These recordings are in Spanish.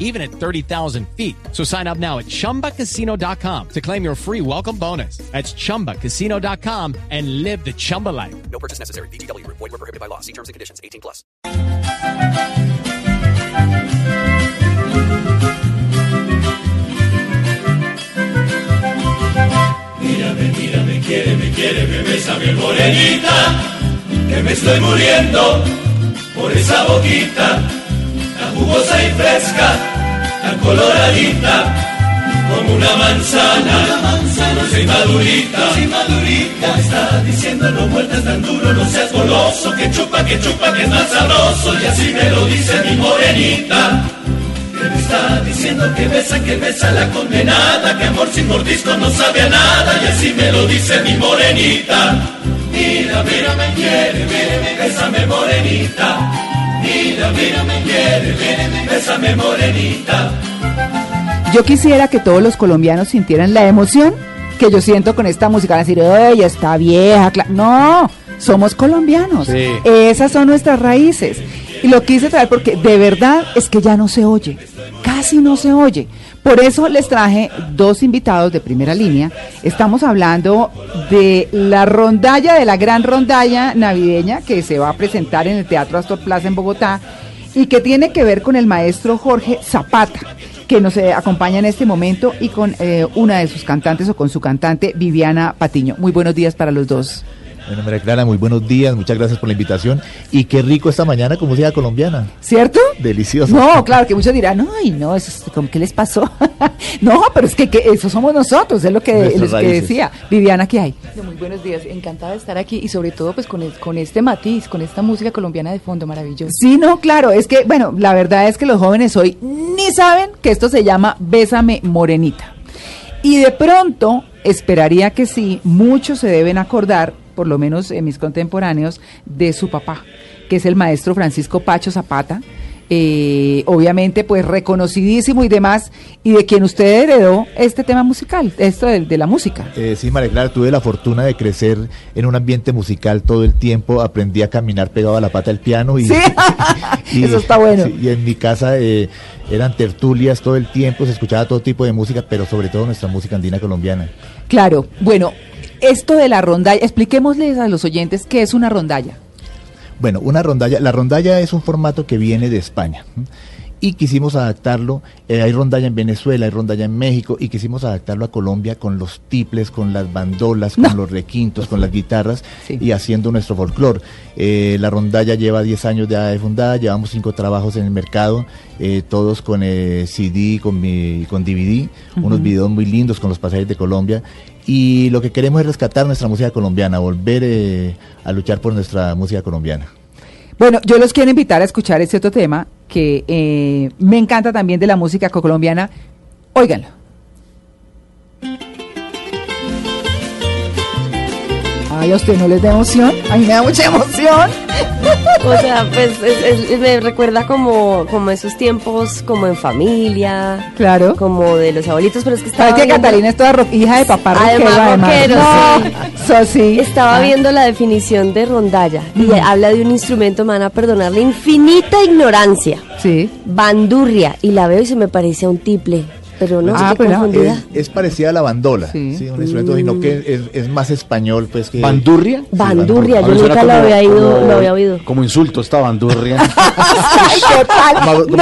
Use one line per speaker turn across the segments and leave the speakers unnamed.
even at 30,000 feet. So sign up now at chumbacasino.com to claim your free welcome bonus. That's chumbacasino.com and live the Chumba life.
No purchase necessary. BGW. Void were prohibited by law. See terms and conditions. 18 plus.
Mírame, mírame, quiere, me quiere, me besa mi morenita, que me estoy muriendo por esa boquita, tan jugosa y fresca, tan coloradita, como una manzana, una manzana, no soy madurita, soy madurita, me está diciendo no vueltas tan duro, no seas goloso, que chupa, que chupa, que es más sabroso, y así me lo dice mi morenita. Que me está diciendo que besa, que besa la condenada, que amor sin mordisco no sabe a nada, y así me lo dice mi morenita. Mira, mira, me quiere, mírame, bésame morenita. Mira, bésame morenita.
Yo quisiera que todos los colombianos sintieran la emoción que yo siento con esta música. Van a decir, ella está vieja. cla-". No, somos colombianos.
Sí.
Esas son nuestras raíces. Y lo quise traer porque de verdad es que ya no se oye. Casi no se oye. Por eso les traje dos invitados de primera línea. Estamos hablando de la rondalla, de la gran rondalla navideña que se va a presentar en el Teatro Astor Plaza en Bogotá y que tiene que ver con el maestro Jorge Zapata, que nos eh, acompaña en este momento, y con eh, una de sus cantantes o con su cantante Viviana Patiño. Muy buenos días para los dos.
Bueno, María Clara, muy buenos días, muchas gracias por la invitación. Y qué rico esta mañana con música colombiana.
¿Cierto?
Delicioso.
No, claro, que muchos dirán, ay, no, eso es como, ¿qué les pasó? no, pero es que, que eso somos nosotros, es lo que, lo que decía. Viviana, ¿qué hay?
Muy buenos días, encantada de estar aquí y sobre todo pues con, el- con este matiz, con esta música colombiana de fondo maravilloso.
Sí, no, claro, es que, bueno, la verdad es que los jóvenes hoy ni saben que esto se llama Bésame Morenita. Y de pronto, esperaría que sí, muchos se deben acordar, por lo menos en mis contemporáneos, de su papá, que es el maestro Francisco Pacho Zapata, eh, obviamente pues reconocidísimo y demás, y de quien usted heredó este tema musical, esto de, de la música.
Eh, sí, María Clara, tuve la fortuna de crecer en un ambiente musical todo el tiempo. Aprendí a caminar pegado a la pata del piano y,
Sí, eso está bueno.
sí, y en mi casa eh, eran tertulias todo el tiempo, se escuchaba todo tipo de música, pero sobre todo nuestra música andina colombiana.
Claro, bueno, esto de la rondalla, expliquémosles a los oyentes qué es una rondalla.
Bueno, una rondalla, la rondalla es un formato que viene de España. Y quisimos adaptarlo, eh, hay rondalla en Venezuela, hay rondalla en México, y quisimos adaptarlo a Colombia con los tiples, con las bandolas, con los requintos, con las guitarras,
Sí.
y haciendo nuestro folclore. Eh, la rondalla lleva 10 años de, fundada, llevamos cinco trabajos en el mercado, eh, todos con CD, con, mi, con DVD, unos videos muy lindos con los pasajes de Colombia. Y lo que queremos es rescatar nuestra música colombiana, volver eh, a luchar por nuestra música colombiana.
Bueno, yo los quiero invitar a escuchar este otro tema que eh, me encanta también de la música colombiana. Óiganlo. Ay, a usted no les da emoción. A mí me da mucha emoción.
O sea, pues es- es- me recuerda como, como esos tiempos como en familia,
Claro.
como de los abuelitos, pero es que estaba
¿Sabes que
viendo-
Catalina es toda ro- hija de papá
Además,
rockero, además?
rockero,
no, eso sí.
Estaba
Ah,
viendo la definición de rondalla y habla de un instrumento, me van a perdonar la infinita ignorancia,
Sí.
bandurria, y la veo y se me parece a un tiple, pero no,
Ah, pero-.
Es, es parecida a la bandola,
Sí.
sí. un instrumento, sino que es, es más español, pues que...
¿Bandurria?
Bandurria, yo nunca lo había ido,
como-
lo había oído.
Como insulto esta bandurria.
Ay, qué tal. No.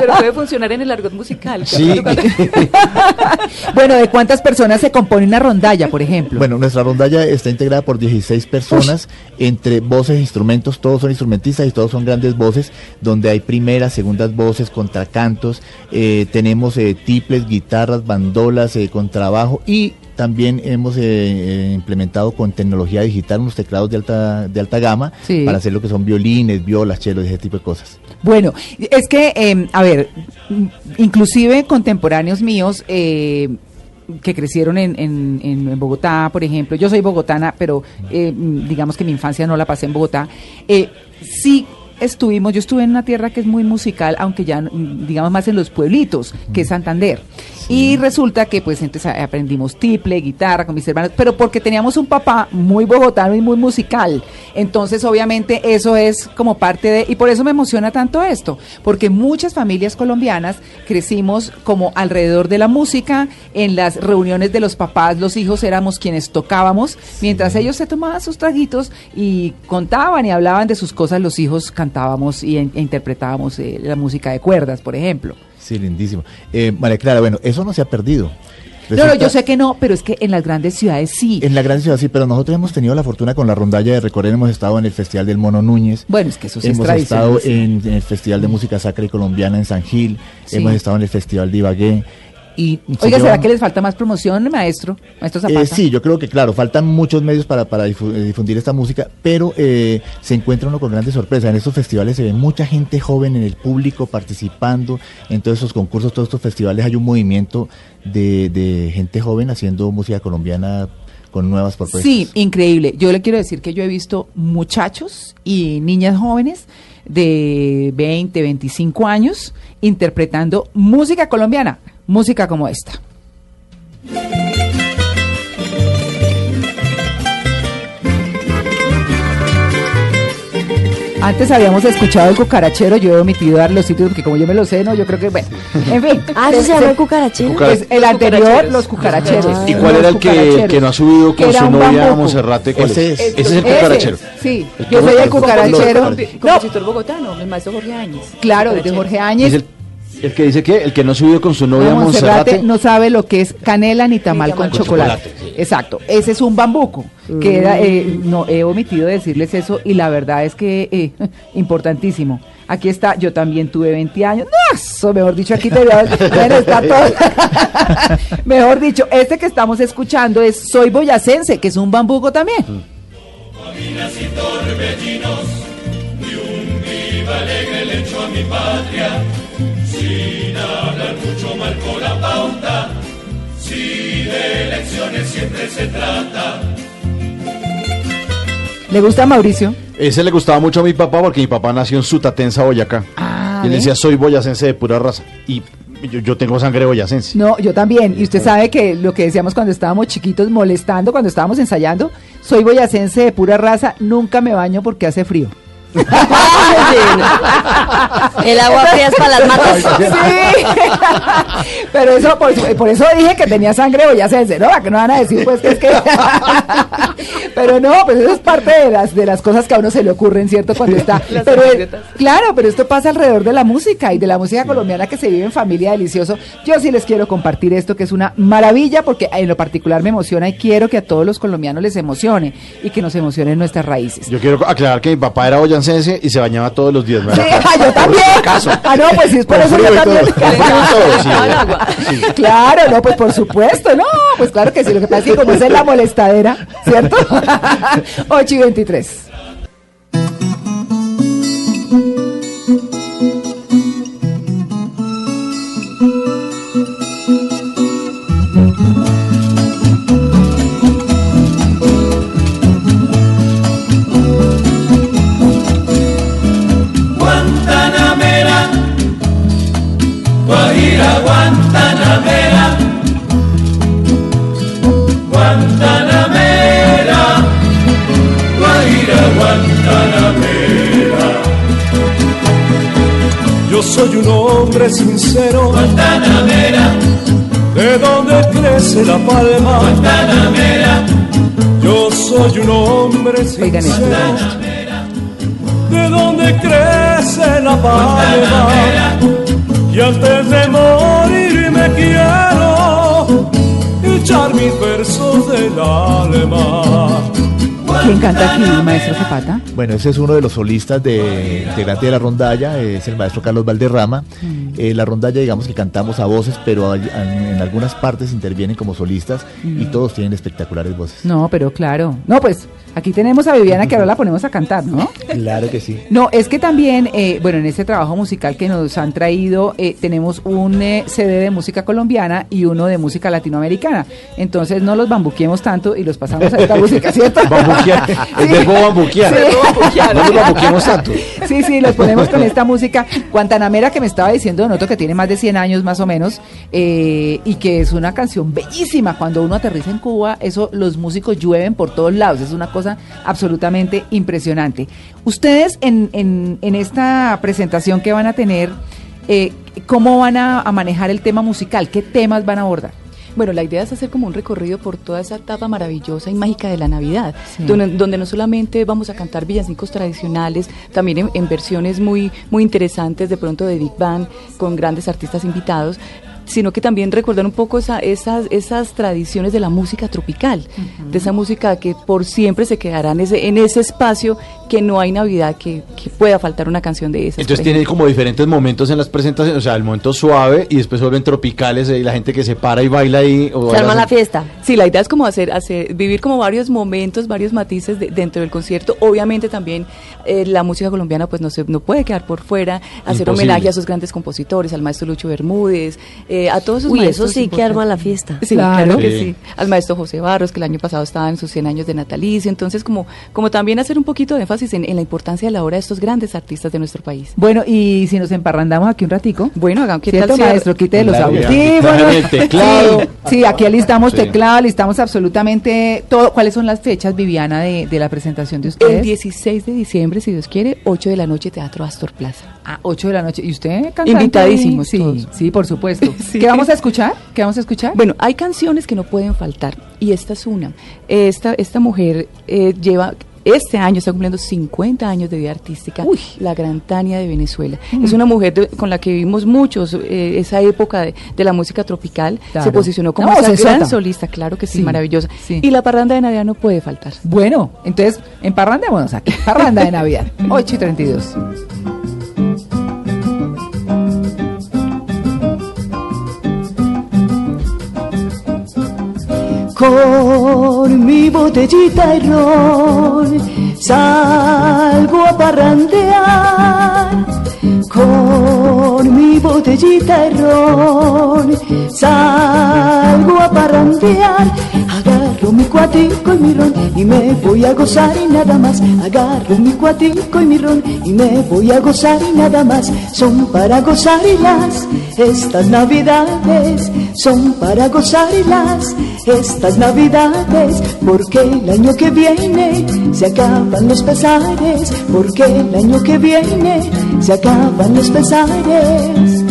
Pero puede funcionar en el argot musical.
Sí.
Bueno, ¿de cuántas personas se compone una rondalla, por ejemplo?
Bueno, nuestra rondalla está integrada por 16 personas, entre voces e instrumentos, todos son instrumentistas y todos son grandes voces, donde hay primeras, segundas voces, contracantos, eh, tenemos eh, tiples, guitarras, bandolas, eh, contrabajo y también hemos eh, eh, implementado con tecnología digital unos teclados de alta, de alta gama
Sí.
para hacer lo que son violines, violas, chelos, ese tipo de cosas.
Bueno, es que, eh, a ver, inclusive contemporáneos míos, eh, que crecieron en, en- en- Bogotá, por ejemplo, yo soy bogotana, pero eh, digamos que mi infancia no la pasé en Bogotá, eh, sí estuvimos, yo estuve en una tierra que es muy musical, aunque ya, digamos, más en los pueblitos, que es Santander. Y resulta que pues entonces aprendimos tiple, guitarra con mis hermanos, pero porque teníamos un papá muy bogotano y muy musical. Entonces obviamente eso es como parte de, y por eso me emociona tanto esto, porque muchas familias colombianas crecimos como alrededor de la música, en las reuniones de los papás, los hijos éramos quienes tocábamos, mientras ellos se tomaban sus traguitos y contaban y hablaban de sus cosas, los hijos cantábamos y, e interpretábamos eh, la música de cuerdas, por ejemplo.
Sí, lindísimo. Eh, María Clara, bueno, eso no se ha perdido.
No, no, yo sé que no, pero es que en las grandes ciudades sí.
En la gran ciudad sí, pero nosotros hemos tenido la fortuna con la rondalla de recorrer, hemos estado en el Festival del Mono Núñez.
Bueno, es que eso sí
hemos estado en, en el Festival de Música Sacra y Colombiana en San Gil,
Sí.
hemos estado en el Festival de Ibagué. Y se
Oiga, ¿será que les falta más promoción, maestro? Maestro Zapata.
Eh, sí, yo creo que claro, faltan muchos medios para, para eh, difundir esta música, pero eh, se encuentra uno con grandes sorpresas. En estos festivales se ve mucha gente joven en el público participando, en todos estos concursos, todos estos festivales hay un movimiento de, de gente joven haciendo música colombiana con nuevas propuestas.
Sí, increíble. Yo le quiero decir que yo he visto muchachos y niñas jóvenes de 20, 25 años interpretando música colombiana, música como esta. Antes habíamos escuchado el cucarachero, yo he omitido dar los sitios porque como yo me lo sé, no, yo creo que bueno. En fin.
Ah, ¿eso se llama el cucarachero?
Pues el anterior, los cucaracheros.
Ah.
¿Y cuál era el que, que no ha subido
Que
con su novia
bambuco.
Monserrate? ¿Cuál
Ese
es?
es.
Ese es el cucarachero.
Sí,
El
yo soy el
cucarachero.
Compositor,
No,
compositor bogotano, el maestro Jorge Áñez.
claro, de
Cucarachero.
Jorge Áñez.
El, que dice que el que no ha subido con su novia
No, Monserrate
Monserrate.
no sabe lo que es canela ni tamal con
con
chocolate. Exacto, ese es un bambuco. Que era, eh, no he omitido decirles eso y la verdad es que eh, importantísimo. Aquí está, yo también tuve 20 años. No, eso, mejor dicho, aquí te bueno, está todo. mejor dicho, este que estamos escuchando es Soy Boyacense, que es un bambuco también. ¿Le gusta a Mauricio?
Ese le gustaba mucho a mi papá porque mi papá nació en Sutatensa, Boyacá.
Ah,
y él decía, soy boyacense de pura raza. Y yo, yo tengo sangre boyacense.
No, yo también. Y usted sabe que lo que decíamos cuando estábamos chiquitos, molestando, cuando estábamos ensayando, soy boyacense de pura raza, nunca me baño porque hace frío.
El agua fría es para las matas.
Sí. Pero eso, por, por eso dije que tenía sangre boyacense, ¿no? ¿A que no van a decir, pues, que es que... Pero no, pues eso es parte de las, de las cosas que a uno se le ocurren, ¿cierto? Cuando está... Pero, claro, pero esto pasa alrededor de la música y de la música colombiana que se vive en familia delicioso. Yo sí les quiero compartir esto, que es una maravilla, porque en lo particular me emociona y quiero que a todos los colombianos les emocione y que nos emocionen nuestras raíces.
Yo quiero aclarar que mi papá era boyacense y se bañaba todos los días. ¿verdad?
Sí, ah, yo también. Ah, no, pues sí, es por eso yo también. Claro, no, pues por supuesto, no, pues claro que sí, lo que pasa es que como esa es la molestadera, ¿cierto? 8 y 23.
Guantanamera, Guantanamera, Guajira, Guantanamera.
Yo soy un hombre sincero,
Guantanamera,
de donde crece la palma.
Guantanamera,
Yo soy un hombre sincero, de donde crece la palma. Y antes de morir me quiero echar mis versos del alma.
¿Quién canta aquí, maestro Zapata?
Bueno, ese es uno de los solistas de integrante de la rondalla, es el maestro Carlos Valderrama. Eh, la rondalla, digamos que cantamos a voces, pero hay- en, en algunas partes intervienen como solistas y todos tienen espectaculares voces.
No, pero claro. No, pues Aquí tenemos a Viviana que ahora la ponemos a cantar, ¿no?
Claro que sí.
No, es que también, eh, bueno, en este trabajo musical que nos han traído, eh, tenemos un eh, CD de música colombiana y uno de música latinoamericana. Entonces no los bambuquemos tanto y los pasamos a esta música, ¿cierto?
Bambuquear. El verbo bambuquear.
Sí.
No nos bambuquemos tanto.
Sí, sí, los ponemos con esta música. Guantanamera que me estaba diciendo, noto que tiene más de 100 años más o menos, eh, y que es una canción bellísima. Cuando uno aterriza en Cuba, eso los músicos llueven por todos lados. Es una cosa absolutamente impresionante. Ustedes en, en, en esta presentación que van a tener, eh, ¿cómo van a, a manejar el tema musical? ¿Qué temas van a abordar?
Bueno, la idea es hacer como un recorrido por toda esa etapa maravillosa y mágica de la Navidad,
Sí.
donde, donde no solamente vamos a cantar villancicos tradicionales, también en, en versiones muy, muy interesantes, de pronto de Big Bang, con grandes artistas invitados, sino que también recordar un poco esa- esas, esas tradiciones de la música tropical, de esa música que por siempre se quedará en ese, en ese espacio que no hay Navidad que, que pueda faltar una canción de esas.
Entonces tiene como diferentes momentos en las presentaciones, o sea, el momento suave y después vuelven tropicales eh, y la gente que se para y baila ahí. o
Se arma la fiesta.
Sí, la idea es como hacer, hacer vivir como varios momentos, varios matices de- dentro del concierto. Obviamente también eh, la música colombiana pues no se no puede quedar por fuera, hacer
Imposible.
homenaje a sus grandes compositores, al maestro Lucho Bermúdez, eh, a todos esos
Uy, eso
maestros
sí que arma la fiesta.
Sí,
Claro.
claro, que
Sí.
sí. Al maestro José Barros, que el año pasado estaba en sus 100 años de natalicio. Entonces, como, como también hacer un poquito de énfasis en, en la importancia de la obra de estos grandes artistas de nuestro país.
Bueno, y si nos emparrandamos aquí un ratico.
Bueno, hagamos que
¿Cierto,
tal
maestro? Quite de los audífonos.
El teclado.
Sí, sí, aquí alistamos
Sí.
teclado, alistamos absolutamente todo. ¿Cuáles son las fechas, Viviana, de, de la presentación de ustedes?
El 16 de diciembre, si Dios quiere, 8 de la noche, Teatro Astor Plaza.
A 8 de la noche. ¿Y usted cantante?
Invitadísimos
Sí,
todos.
sí, por supuesto.
Sí.
¿Qué vamos a escuchar? ¿Qué vamos a escuchar?
Bueno, hay canciones que no pueden faltar y esta es una. Esta, esta mujer eh, lleva, este año está cumpliendo 50 años de vida artística,
Uy.
la gran Tania de Venezuela. Es una mujer de- con la que vivimos muchos, eh, esa época de, de la música tropical.
Claro.
Se posicionó como
No,
esa gran solista, claro que sí,
Sí,
maravillosa.
sí.
Y la parranda de Navidad no puede faltar.
Bueno, entonces, emparrandémonos aquí. Parranda de Navidad, 8 y 32.
Con mi botellita de ron salgo a parrandear. Con mi botellita de ron salgo a parrandear. Agarro mi cuatico y mi ron y me voy a gozar y nada más. Agarro mi cuatico y mi ron y me voy a gozar y nada más. Son para gozar y las estas navidades son para gozar y las estas navidades porque el año que viene se acaban los pesares porque el año que viene se acaban pesares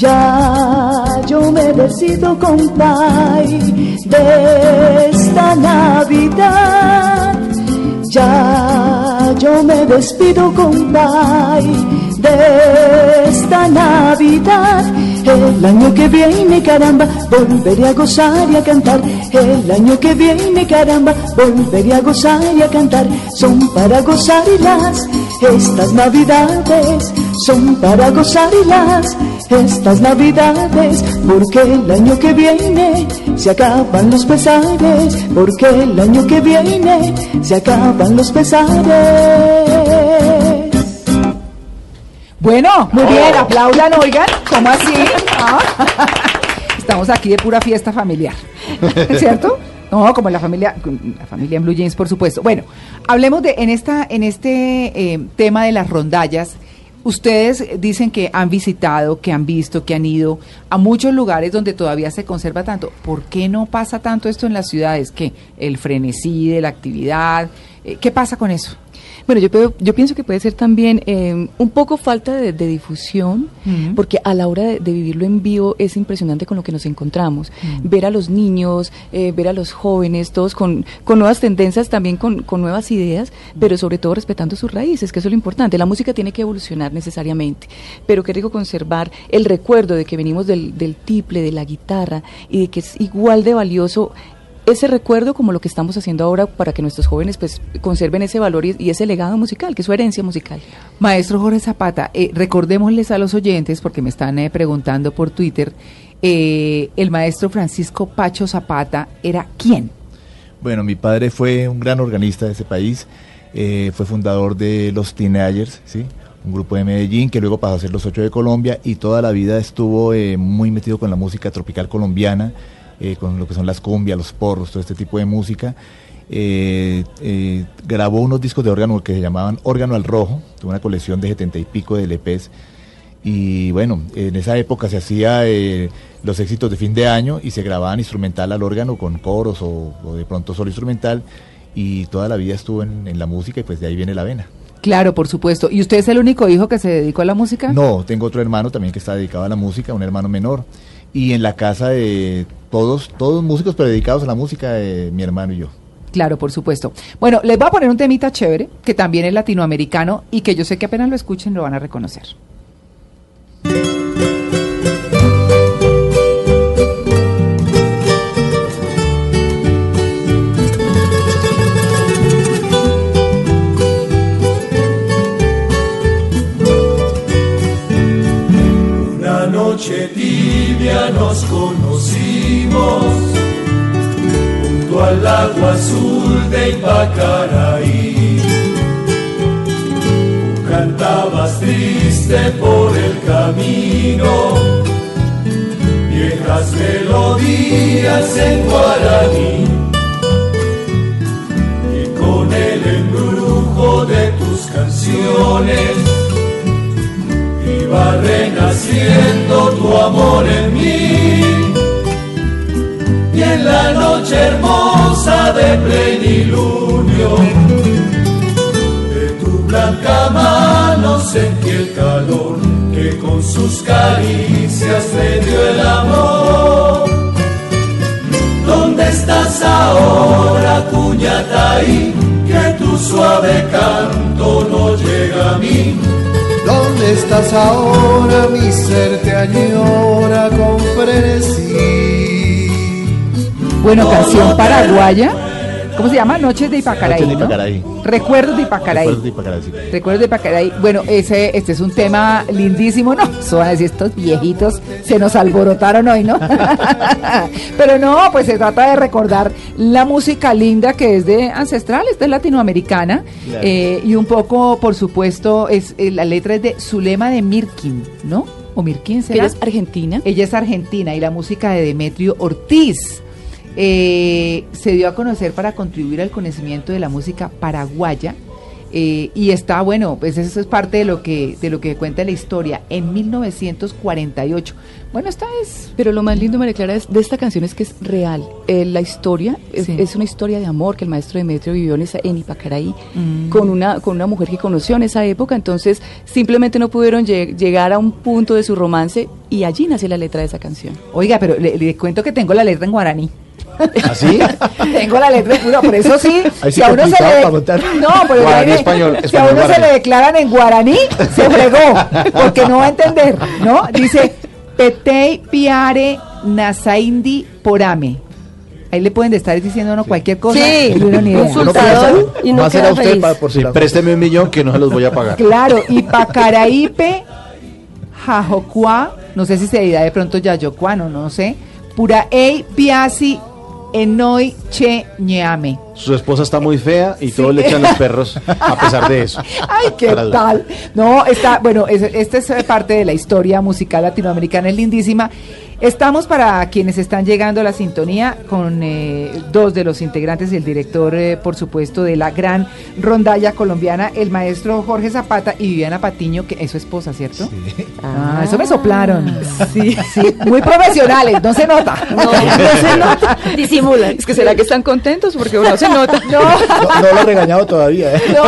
Ya yo me decido, compay, de esta Navidad. Ya yo me despido, compay, de esta Navidad. El año que viene, caramba, volveré a gozar y a cantar. El año que viene, caramba, volveré a gozar y a cantar. Son para gozar y las estas navidades son para gozar y las estas navidades porque el año que viene se acaban los pesares porque el año que viene se acaban los pesares
Bueno, muy bien, aplaudan, oigan, ¿cómo así? Ah. Estamos aquí de pura fiesta familiar, ¿cierto? No, como la familia, la familia en Blue Jeans, por supuesto. Bueno, hablemos de en esta, en este eh, tema de las rondallas. Ustedes dicen que han visitado, que han visto, que han ido a muchos lugares donde todavía se conserva tanto. ¿Por qué no pasa tanto esto en las ciudades? ¿Qué? El frenesí de la actividad. Eh, ¿Qué pasa con eso?
Bueno, yo, yo pienso que puede ser también eh, un poco falta de, de difusión, porque a la hora de, de vivirlo en vivo es impresionante con lo que nos encontramos. Ver a los niños, eh, ver a los jóvenes, todos con, con nuevas tendencias, también con, con nuevas ideas, pero sobre todo respetando sus raíces, que eso es lo importante. La música tiene que evolucionar necesariamente, pero qué rico conservar el recuerdo de que venimos del, del tiple, de la guitarra, y de que es igual de valioso ese recuerdo como lo que estamos haciendo ahora para que nuestros jóvenes pues conserven ese valor y, y ese legado musical, que es su herencia musical.
Maestro Jorge Zapata, eh, recordémosles a los oyentes, porque me están eh, preguntando por Twitter, eh, el maestro Francisco Pacho Zapata era quién?
Bueno, mi padre fue un gran organista de ese país, eh, fue fundador de los Teenagers, ¿sí? un grupo de Medellín que luego pasó a ser los ocho de Colombia y toda la vida estuvo eh, muy metido con la música tropical colombiana, eh, con lo que son las cumbias, los porros, todo este tipo de música. Eh, eh, grabó unos discos de órgano que se llamaban Órgano al Rojo, tuvo una colección de setenta y pico de LPs. Y bueno, en esa época se hacía eh, los éxitos de fin de año y se grababan instrumental al órgano con coros o, o de pronto solo instrumental. Y toda la vida estuvo en, en la música y pues de ahí viene la vena.
Claro, por supuesto. ¿Y usted es el único hijo que se dedicó a la música?
No, tengo otro hermano también que está dedicado a la música, un hermano menor. Y en la casa de todos, todos músicos, pero dedicados a la música, eh, mi hermano y yo.
Claro, por supuesto. Bueno, les voy a poner un temita chévere, que también es latinoamericano y que yo sé que apenas lo escuchen lo van a reconocer.
Una noche tibia nos conocimos junto al lago azul de Ipacaraí. Tú cantabas triste por el camino, viejas melodías en guaraní. Y con el embrujo de tus canciones iba renaciendo tu amor en mí. Y en la noche hermosa de plenilunio, de tu blanca mano sentí el calor que con sus caricias me dio el amor. ¿Dónde estás ahora, cuñataí? Que tu suave canto no llega a mí.
¿Dónde estás ahora? Mi ser te añora con frenesí.
Bueno, canción paraguaya. ¿Cómo se llama? Noches de Ipacaraí.
Noches de
¿no?
Ipacaraí.
Recuerdos de Ipacaraí.
Recuerdos de Ipacaraí, sí.
Recuerdos de Ipacaraí. Bueno, ese, este es un tema lindísimo, ¿no? Eso van a decir, estos viejitos se nos alborotaron hoy, ¿no? Pero no, pues se trata de recordar la música linda que es de ancestral, es de latinoamericana.
Claro.
eh, y un poco, por supuesto, es eh, la letra es de Zulema de Mirkin, ¿no? O Mirkin, ¿será?
ella es argentina.
Ella es argentina y la música de Demetrio Ortiz. Eh, se dio a conocer para contribuir al conocimiento de la música paraguaya eh, y está bueno, pues eso es parte de lo que de lo que cuenta la historia en 1948. Bueno, esta es
Pero lo más lindo, María Clara, es, de esta canción es que es real. Eh, la historia es,
Sí.
es una historia de amor que el maestro Demetrio vivió en, esa, en Ipacaraí
Mm.
con, una, con una mujer que conoció en esa época. Entonces, simplemente no pudieron lleg- llegar a un punto de su romance y allí nace la letra de esa canción.
Oiga, pero le, le cuento que tengo la letra en guaraní.
¿Así?
Tengo la letra, bueno, por eso sí.
Ahí sí
si a uno se le no, pero
Guaraní,
ahí-
español,
si a uno se le declaran en guaraní, se fregó, porque no va a entender, ¿no? Dice Petei piare nasaindi porame. Ahí le pueden estar diciendo no cualquier cosa
Sí,
y uno ni idea.
un sultador y no queda
usted
feliz.
para, por si
Sí, présteme un millón que no se los voy a pagar.
Claro, y Pacaraípe, Jajocua, no sé si se dirá de pronto Yayocuano, no sé. Pura ei piasi enoi che ñeame.
Su esposa está muy fea y todos le echan los perros a pesar de eso.
Ay, qué
Para-
tal. No, está, bueno, es- esta es parte de la historia musical latinoamericana, es lindísima. Estamos para quienes están llegando a la sintonía con eh, dos de los integrantes y el director, eh, por supuesto, de la gran rondalla colombiana, el maestro Jorge Zapata y Viviana Patiño, que es su esposa, ¿cierto? Ah, eso me soplaron. Sí, sí, muy profesionales, no se nota.
No, no se nota. Disimulan.
Es que será que están contentos porque no se nota.
No.
No, no lo he regañado todavía. ¿eh?
No.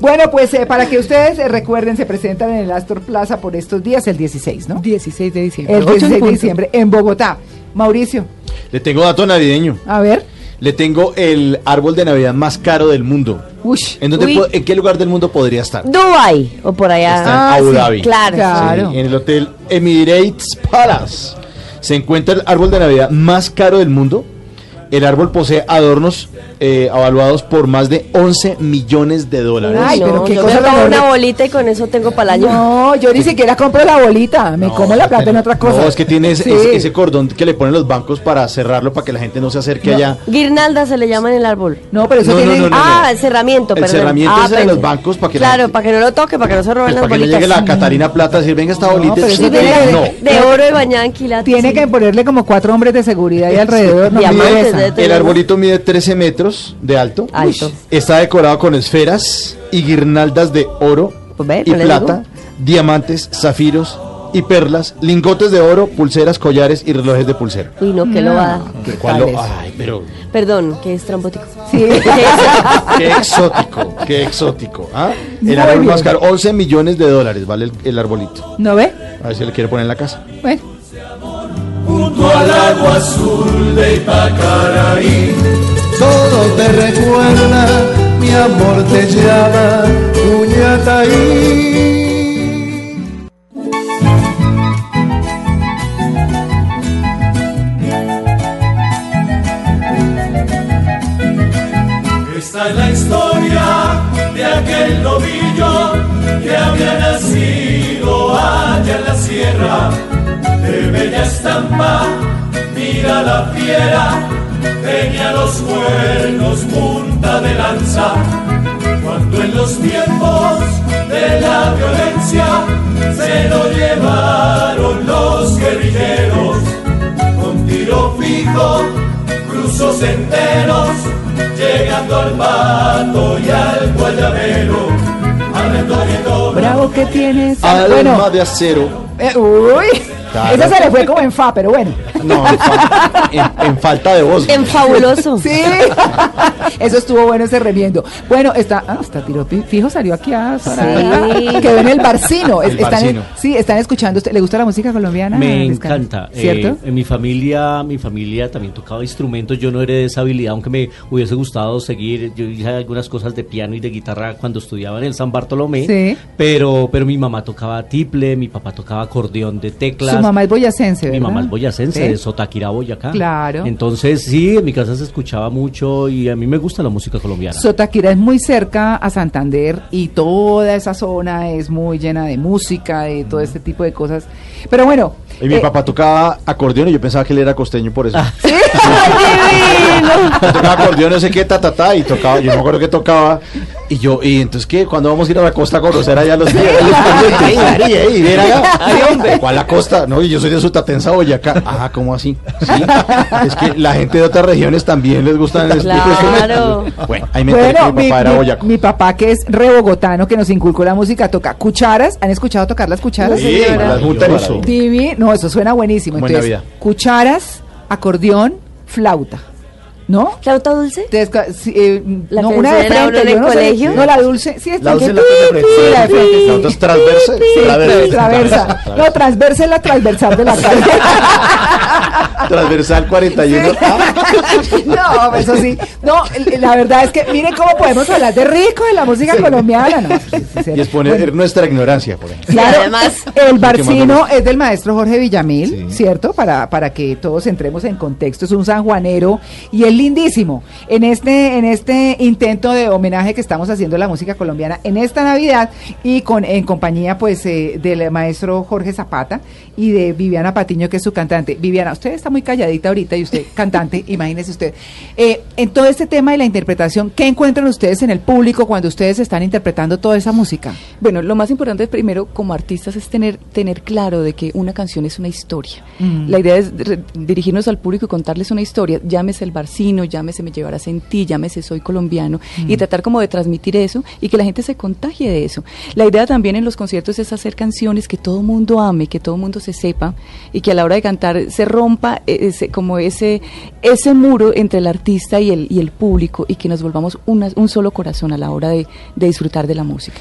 bueno, pues eh, para que ustedes eh, recuerden, se presentan en el Astor Plaza por estos días, el 16, ¿no?
16 de diciembre.
El
ocho en
16 de diciembre en Bogotá. Mauricio,
Le tengo dato navideño.
a ver.
Le tengo el árbol de Navidad más caro del mundo.
Ush.
¿En, dónde
Uy.
¿En qué lugar del mundo podría estar?
Dubai o por allá.
Está en
Ah,
Abu
sí,
Dhabi.
Claro.
Claro.
Sí, en el hotel Emirates Palace se encuentra el árbol de Navidad más caro del mundo. El árbol posee adornos eh, avaluados por más de 11 millones de dólares.
Ay,
no,
pero qué
yo
cosa
me una bolita y con eso tengo para el año.
No, yo ni siquiera compro la bolita, me como la plata en otra cosa.
No, es que tiene ese,
Sí.
ese- ese cordón que le ponen los bancos para cerrarlo, para que la gente no se acerque
No.
allá.
Guirnalda se le llama en el árbol.
No, pero eso
No, no,
tiene...
no, no.
ah, el cerramiento,
El
perdón.
cerramiento
Ah,
ese de los bancos para que la
Claro,
gente-
para que no lo toque, para que no se roben
Pues
las
para que no
bolitas.
llegue la Catarina Plata a decir, venga esta bolita.
pero eso
Sí,
tiene
no.
De oro y bañada en quilates.
Tiene que ponerle como cuatro hombres de seguridad ahí alrededor. No
Diamantes, tener.
El arbolito mide 13 metros de alto.
Alto.
Uy. Está decorado con esferas y guirnaldas de oro
Pues ve,
y
¿no le
plata,
digo?
diamantes, zafiros y perlas, lingotes de oro, pulseras, collares y relojes de pulsera.
Uy, no, que lo va.
¿Qué
¿Cuál lo-? Ay, pero
Perdón, que es trambótico.
Sí.
qué exótico, qué exótico. ¿ah? El árbol más caro, 11 millones de dólares vale el, el arbolito.
¿No ve?
A ver si le quiere poner en la casa.
Bueno.
Junto al agua azul de Ipacaraí.
Todo te recuerda, mi amor te llama, Uñataí.
Esta es la historia de aquel novillo que había nacido allá en la sierra, de bella estampa, mira la fiera, tenía los cuernos punta de lanza, cuando en los tiempos de la violencia se lo llevaron los guerrilleros, con tiro fijo, cruzos enteros, llegando al pato y al guayabero, al.
Bravo que tienes.
Alma
Bueno,
de acero.
eh, uy.
Claro.
Esa se le fue como en fa, pero bueno.
No, en, fa- en- en falta de voz.
En fabuloso.
Sí. Eso estuvo bueno ese remiendo. Bueno, está, ah, está tiro pi- fijo, salió aquí a
Sí.
Quedó en el barcino.
El
están,
barcino.
sí, están escuchando. ¿Usted- ¿Le gusta la música colombiana?
Me encanta.
¿Cierto?
Eh, en mi familia, mi familia también tocaba instrumentos. Yo no heredé esa habilidad, aunque me hubiese gustado seguir. Yo hice algunas cosas de piano y de guitarra cuando estudiaba en el San Bartolomé.
Sí.
Pero, pero mi mamá tocaba tiple, mi papá tocaba acordeón de teclas.
Su mamá es boyacense,
Mi
¿verdad?
mamá es boyacense,
¿Sí?
De Boyacá.
Claro.
Entonces, sí, en mi casa se escuchaba mucho y a mí me gusta la música colombiana.
Sotaquira es muy cerca a Santander y toda esa zona es muy llena de música, de todo este tipo de cosas. Pero bueno.
Y mi
eh,
papá tocaba acordeón y yo pensaba que él era costeño por eso.
¿Sí?
tocaba acordeón, no sé qué, ta, ta, ta, y tocaba, yo no me acuerdo que tocaba. Y yo, y entonces, ¿qué? ¿Cuándo vamos a ir a la costa a conocer allá los días? ¡Ey, Ari, ey, ven acá! ¿Cuál la costa? No, y yo soy de Sutatensa, Boyacá. Ah, ¿cómo así? Sí, es que la gente de otras regiones también les gustan tipo de
Claro.
Bueno, ahí me enteré
Bueno,
que mi papá era Boyacá.
mi papá que es re bogotano, que nos inculcó la música, toca cucharas. ¿Han escuchado tocar las cucharas?
Sí, las juntan eso.
Divi, no, eso suena buenísimo.
Buena
Entonces,
vida.
cucharas, acordeón, flauta. ¿No?
¿Flauta dulce?
Sí, eh,
¿La
no, una de frente,
en el
no sé.
colegio?
No, la dulce, sí, está
La dulce
que-
es la de frente.
Sí, la de frente, sí.
La otra es transversa.
Sí,
Transversa.
No, transversa es la transversal de la calle.
Transversal 41. Ah,
No, eso sí. No, la verdad es que miren cómo podemos hablar de rico de la música colombiana. No, sí, sí, sí.
y exponer nuestra ignorancia, por ejemplo.
Claro,
además-
el barcino es del maestro Jorge Villamil, ¿cierto? Para, para que todos entremos en contexto. Es un sanjuanero y es lindísimo. En este, en este intento de homenaje que estamos haciendo a la música colombiana en esta Navidad y con en compañía pues eh, del maestro Jorge Zapata y de Viviana Patiño, que es su cantante. Viviana, usted está muy calladita ahorita y usted cantante, imagínese usted. Eh, en todo este tema de la interpretación, ¿qué encuentran ustedes en el público cuando ustedes están interpretando toda esa música?
Bueno, lo más importante primero como artistas es tener, tener claro de que una canción es una historia.
Mm.
La idea es dirigirnos al público y contarles una historia. Llámese el barcino, llámese me llevarás en ti, llámese soy colombiano y tratar como de transmitir eso y que la gente se contagie de eso. La idea también en los conciertos es hacer canciones que todo mundo ame, que todo mundo se sepa y que a la hora de cantar se rompa eh, ese, como ese, ese muro entre el artista y el, y el público y que nos volvamos una- un solo corazón a la hora de, de disfrutar de la música.